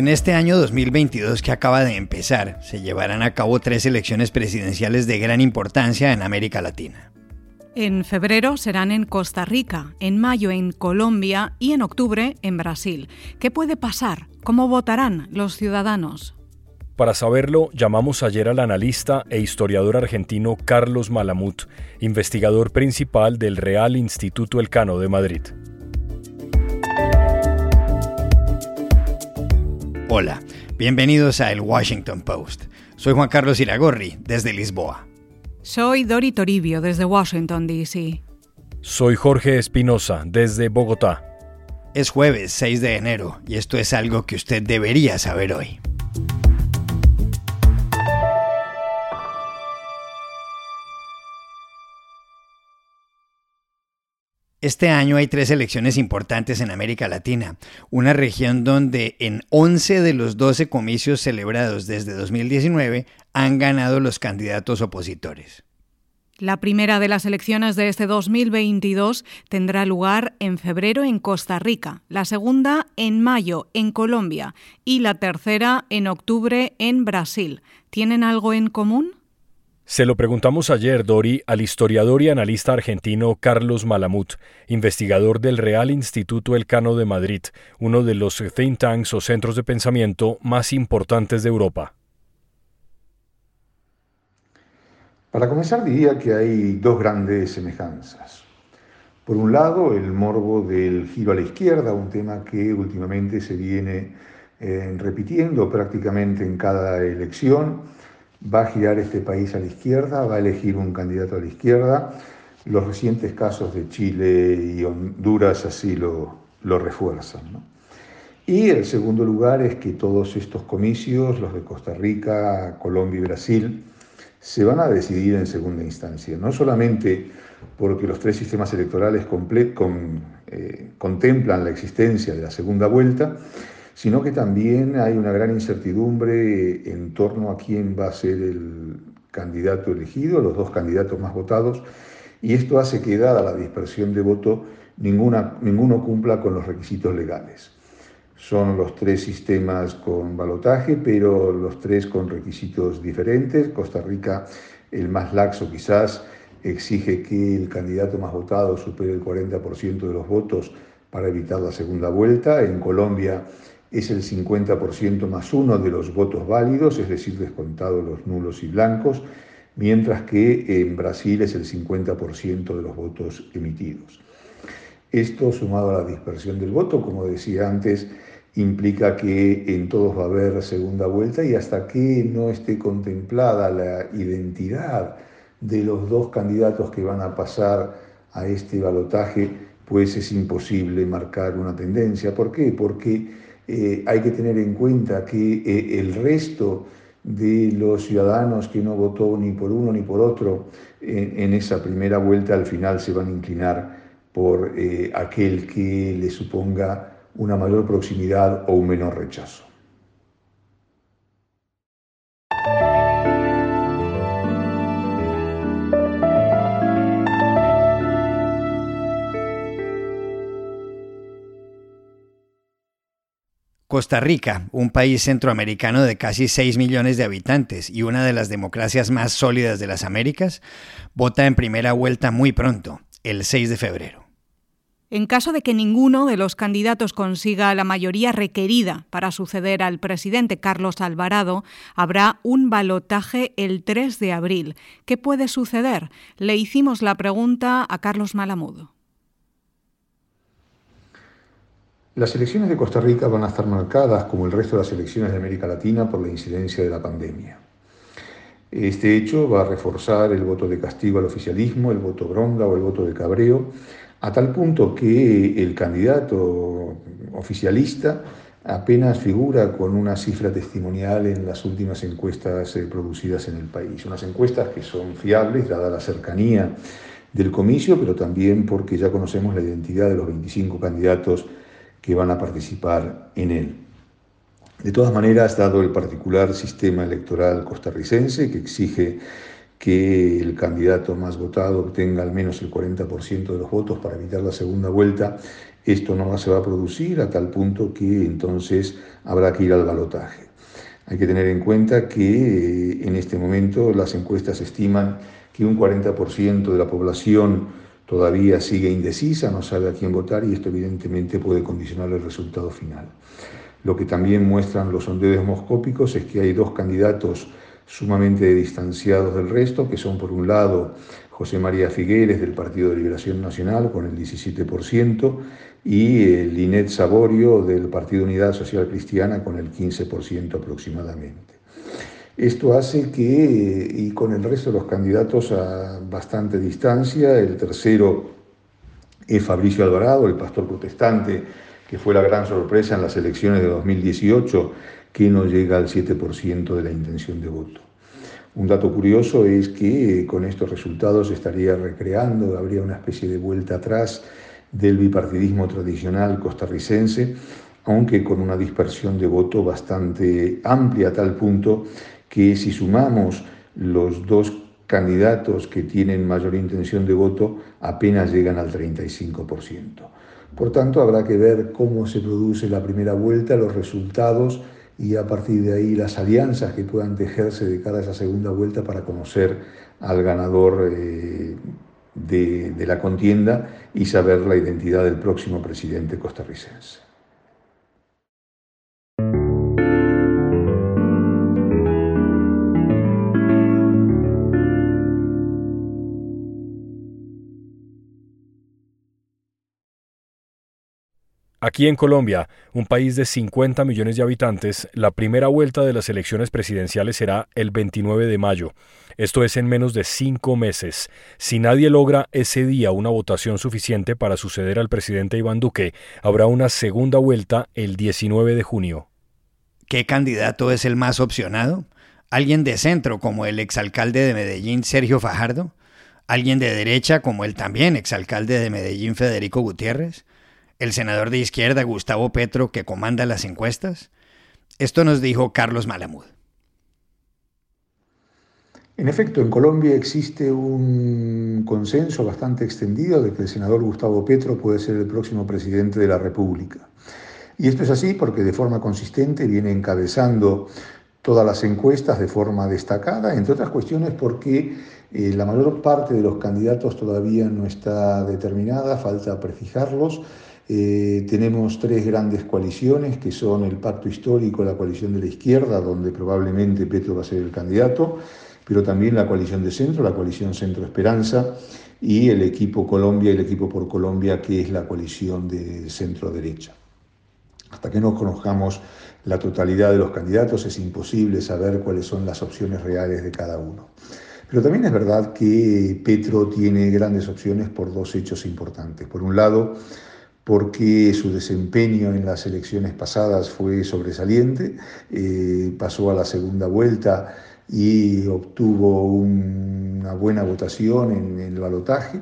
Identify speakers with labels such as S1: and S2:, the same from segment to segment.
S1: En este año 2022 que acaba de empezar, se llevarán a cabo tres elecciones presidenciales de gran importancia en América Latina.
S2: En febrero serán en Costa Rica, en mayo en Colombia y en octubre en Brasil. ¿Qué puede pasar? ¿Cómo votarán los ciudadanos?
S3: Para saberlo, llamamos ayer al analista e historiador argentino Carlos Malamut, investigador principal del Real Instituto Elcano de Madrid.
S1: Hola, bienvenidos a El Washington Post. Soy Juan Carlos Iragorri, desde Lisboa.
S2: Soy Dori Toribio, desde Washington, D.C.
S3: Soy Jorge Espinosa, desde Bogotá.
S1: Es jueves 6 de enero y esto es algo que usted debería saber hoy. Este año hay tres elecciones importantes en América Latina, una región donde en 11 de los 12 comicios celebrados desde 2019 han ganado los candidatos opositores.
S2: La primera de las elecciones de este 2022 tendrá lugar en febrero en Costa Rica, la segunda en mayo en Colombia y la tercera en octubre en Brasil. ¿Tienen algo en común?
S3: Se lo preguntamos ayer, Dori, al historiador y analista argentino Carlos Malamut, investigador del Real Instituto Elcano de Madrid, uno de los think tanks o centros de pensamiento más importantes de Europa.
S4: Para comenzar diría que hay dos grandes semejanzas. Por un lado, el morbo del giro a la izquierda, un tema que últimamente se viene eh, repitiendo prácticamente en cada elección va a girar este país a la izquierda, va a elegir un candidato a la izquierda. Los recientes casos de Chile y Honduras así lo, lo refuerzan. Y el segundo lugar es que todos estos comicios, los de Costa Rica, Colombia y Brasil, se van a decidir en segunda instancia, no solamente porque los tres sistemas electorales con, eh, contemplan la existencia de la segunda vuelta, sino que también hay una gran incertidumbre en torno a quién va a ser el candidato elegido, los dos candidatos más votados, y esto hace que, dada la dispersión de voto, ninguno cumpla con los requisitos legales. Son los tres sistemas con balotaje, pero los tres con requisitos diferentes. Costa Rica, el más laxo quizás, exige que el candidato más votado supere el 40% de los votos para evitar la segunda vuelta. En Colombia, es el 50% más uno de los votos válidos, es decir, descontados los nulos y blancos, mientras que en Brasil es el 50% de los votos emitidos. Esto, sumado a la dispersión del voto, como decía antes, implica que en todos va a haber segunda vuelta y hasta que no esté contemplada la identidad de los dos candidatos que van a pasar a este balotaje, pues es imposible marcar una tendencia. ¿Por qué? Porque eh, hay que tener en cuenta que eh, el resto de los ciudadanos que no votó ni por uno ni por otro en esa primera vuelta al final se van a inclinar por eh, aquel que le suponga una mayor proximidad o un menor rechazo.
S1: Costa Rica, un país centroamericano de casi 6 millones de habitantes y una de las democracias más sólidas de las Américas, vota en primera vuelta muy pronto, el 6 de febrero.
S2: En caso de que ninguno de los candidatos consiga la mayoría requerida para suceder al presidente Carlos Alvarado, habrá un balotaje el 3 de abril. ¿Qué puede suceder? Le hicimos la pregunta a Carlos Malamudo.
S4: Las elecciones de Costa Rica van a estar marcadas, como el resto de las elecciones de América Latina, por la incidencia de la pandemia. Este hecho va a reforzar el voto de castigo al oficialismo, el voto bronda o el voto de cabreo, a tal punto que el candidato oficialista apenas figura con una cifra testimonial en las últimas encuestas eh, producidas en el país. Unas encuestas que son fiables, dada la cercanía del comicio, pero también porque ya conocemos la identidad de los 25 candidatos que van a participar en él. De todas maneras, dado el particular sistema electoral costarricense que exige que el candidato más votado obtenga al menos el 40% de los votos para evitar la segunda vuelta, esto no se va a producir a tal punto que entonces habrá que ir al balotaje. Hay que tener en cuenta que eh, en este momento las encuestas estiman que un 40% de la población todavía sigue indecisa, no sabe a quién votar y esto evidentemente puede condicionar el resultado final. Lo que también muestran los sondeos demoscópicos es que hay dos candidatos sumamente distanciados del resto, que son por un lado José María Figueres del Partido de Liberación Nacional con el 17% y eh, Linet Saborio del Partido Unidad Social Cristiana con el 15% aproximadamente. Esto hace que, y con el resto de los candidatos a bastante distancia, el tercero es Fabricio Alvarado, el pastor protestante, que fue la gran sorpresa en las elecciones de 2018, que no llega al 7% de la intención de voto. Un dato curioso es que con estos resultados estaría recreando, habría una especie de vuelta atrás del bipartidismo tradicional costarricense, aunque con una dispersión de voto bastante amplia a tal punto que si sumamos los dos candidatos que tienen mayor intención de voto, apenas llegan al 35%. Por tanto, habrá que ver cómo se produce la primera vuelta, los resultados y a partir de ahí las alianzas que puedan tejerse de cara a esa segunda vuelta para conocer al ganador eh, de, de la contienda y saber la identidad del próximo presidente costarricense.
S3: Aquí en Colombia, un país de 50 millones de habitantes, la primera vuelta de las elecciones presidenciales será el 29 de mayo. Esto es en menos de cinco meses. Si nadie logra ese día una votación suficiente para suceder al presidente Iván Duque, habrá una segunda vuelta el 19 de junio.
S1: ¿Qué candidato es el más opcionado? ¿Alguien de centro como el exalcalde de Medellín Sergio Fajardo? ¿Alguien de derecha como el también exalcalde de Medellín Federico Gutiérrez? El senador de izquierda Gustavo Petro que comanda las encuestas? Esto nos dijo Carlos Malamud.
S4: En efecto, en Colombia existe un consenso bastante extendido de que el senador Gustavo Petro puede ser el próximo presidente de la República. Y esto es así porque de forma consistente viene encabezando todas las encuestas de forma destacada, entre otras cuestiones porque eh, la mayor parte de los candidatos todavía no está determinada, falta prefijarlos. Eh, tenemos tres grandes coaliciones que son el Pacto Histórico, la coalición de la izquierda, donde probablemente Petro va a ser el candidato, pero también la coalición de centro, la coalición Centro Esperanza, y el equipo Colombia y el equipo por Colombia, que es la coalición de centro derecha. Hasta que no conozcamos la totalidad de los candidatos es imposible saber cuáles son las opciones reales de cada uno. Pero también es verdad que Petro tiene grandes opciones por dos hechos importantes. Por un lado, porque su desempeño en las elecciones pasadas fue sobresaliente, eh, pasó a la segunda vuelta y obtuvo una buena votación en, en el balotaje,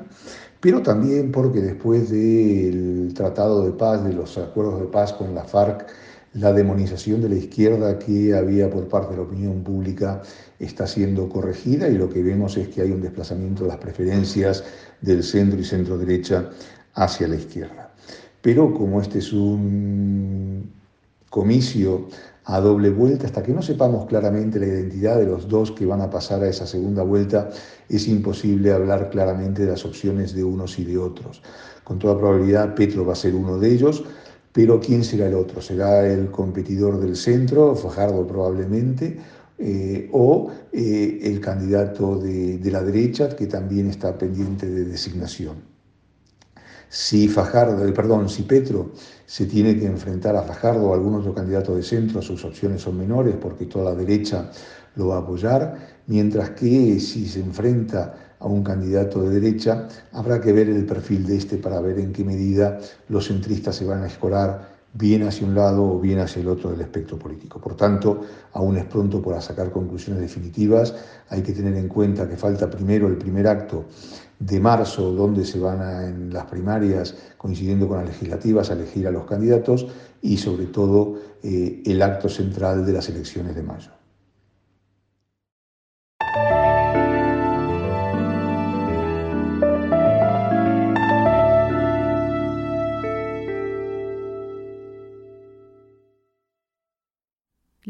S4: pero también porque después del tratado de paz, de los acuerdos de paz con la FARC, la demonización de la izquierda que había por parte de la opinión pública está siendo corregida y lo que vemos es que hay un desplazamiento de las preferencias del centro y centro derecha hacia la izquierda. Pero como este es un comicio a doble vuelta, hasta que no sepamos claramente la identidad de los dos que van a pasar a esa segunda vuelta, es imposible hablar claramente de las opciones de unos y de otros. Con toda probabilidad, Petro va a ser uno de ellos, pero ¿quién será el otro? ¿Será el competidor del centro, Fajardo probablemente, eh, o eh, el candidato de, de la derecha, que también está pendiente de designación? Si Fajardo, eh, perdón, si Petro se tiene que enfrentar a Fajardo o algún otro candidato de centro, sus opciones son menores porque toda la derecha lo va a apoyar, mientras que si se enfrenta a un candidato de derecha, habrá que ver el perfil de este para ver en qué medida los centristas se van a escorar bien hacia un lado o bien hacia el otro del espectro político. Por tanto, aún es pronto para sacar conclusiones definitivas. Hay que tener en cuenta que falta primero el primer acto de marzo, donde se van a, en las primarias, coincidiendo con las legislativas, a elegir a los candidatos y sobre todo eh, el acto central de las elecciones de mayo.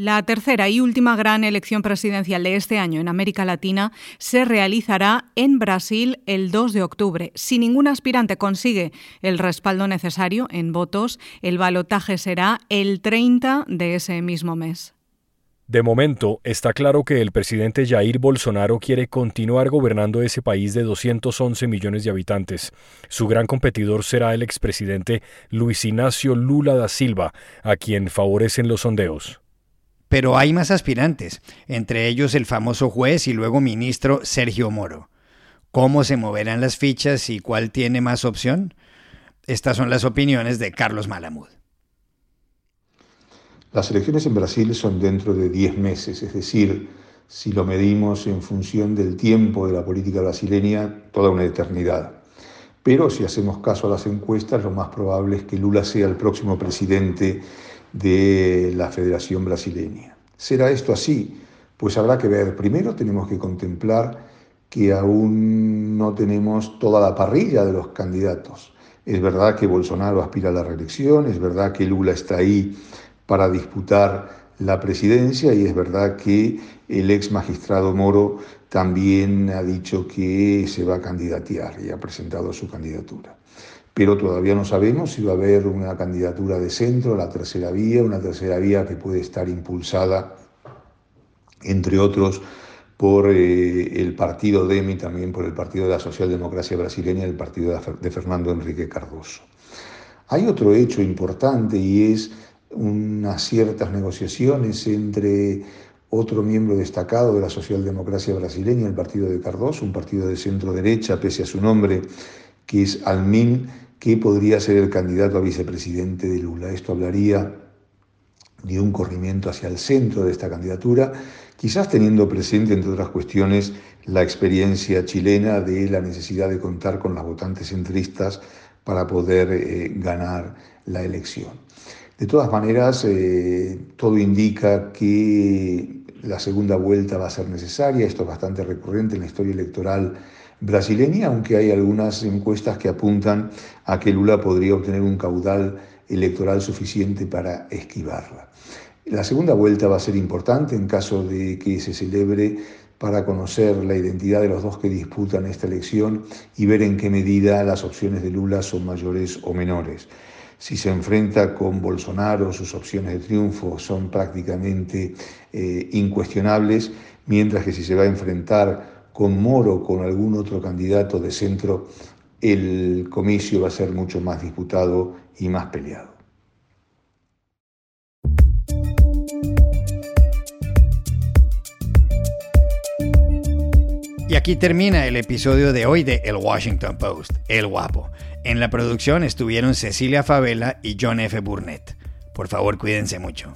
S2: La tercera y última gran elección presidencial de este año en América Latina se realizará en Brasil el 2 de octubre. Si ningún aspirante consigue el respaldo necesario en votos, el balotaje será el 30 de ese mismo mes.
S3: De momento, está claro que el presidente Jair Bolsonaro quiere continuar gobernando ese país de 211 millones de habitantes. Su gran competidor será el expresidente Luis Ignacio Lula da Silva, a quien favorecen los sondeos.
S1: Pero hay más aspirantes, entre ellos el famoso juez y luego ministro Sergio Moro. ¿Cómo se moverán las fichas y cuál tiene más opción? Estas son las opiniones de Carlos Malamud.
S4: Las elecciones en Brasil son dentro de 10 meses, es decir, si lo medimos en función del tiempo de la política brasileña, toda una eternidad. Pero si hacemos caso a las encuestas, lo más probable es que Lula sea el próximo presidente de la Federación Brasileña. ¿Será esto así? Pues habrá que ver. Primero tenemos que contemplar que aún no tenemos toda la parrilla de los candidatos. Es verdad que Bolsonaro aspira a la reelección, es verdad que Lula está ahí para disputar la presidencia y es verdad que el ex magistrado Moro también ha dicho que se va a candidatear y ha presentado su candidatura pero todavía no sabemos si va a haber una candidatura de centro, la tercera vía, una tercera vía que puede estar impulsada, entre otros, por eh, el partido DEMI, también por el Partido de la Socialdemocracia Brasileña el partido de Fernando Enrique Cardoso. Hay otro hecho importante y es unas ciertas negociaciones entre otro miembro destacado de la socialdemocracia brasileña, el partido de Cardoso, un partido de centro derecha, pese a su nombre, que es Almin, que podría ser el candidato a vicepresidente de Lula. Esto hablaría de un corrimiento hacia el centro de esta candidatura, quizás teniendo presente, entre otras cuestiones, la experiencia chilena de la necesidad de contar con las votantes centristas para poder eh, ganar la elección. De todas maneras, eh, todo indica que la segunda vuelta va a ser necesaria, esto es bastante recurrente en la historia electoral brasileña, aunque hay algunas encuestas que apuntan a que Lula podría obtener un caudal electoral suficiente para esquivarla. La segunda vuelta va a ser importante en caso de que se celebre para conocer la identidad de los dos que disputan esta elección y ver en qué medida las opciones de Lula son mayores o menores. Si se enfrenta con Bolsonaro, sus opciones de triunfo son prácticamente eh, incuestionables, mientras que si se va a enfrentar con Moro o con algún otro candidato de centro, el comicio va a ser mucho más disputado y más peleado.
S1: Y aquí termina el episodio de hoy de El Washington Post, El Guapo. En la producción estuvieron Cecilia Favela y John F. Burnett. Por favor, cuídense mucho.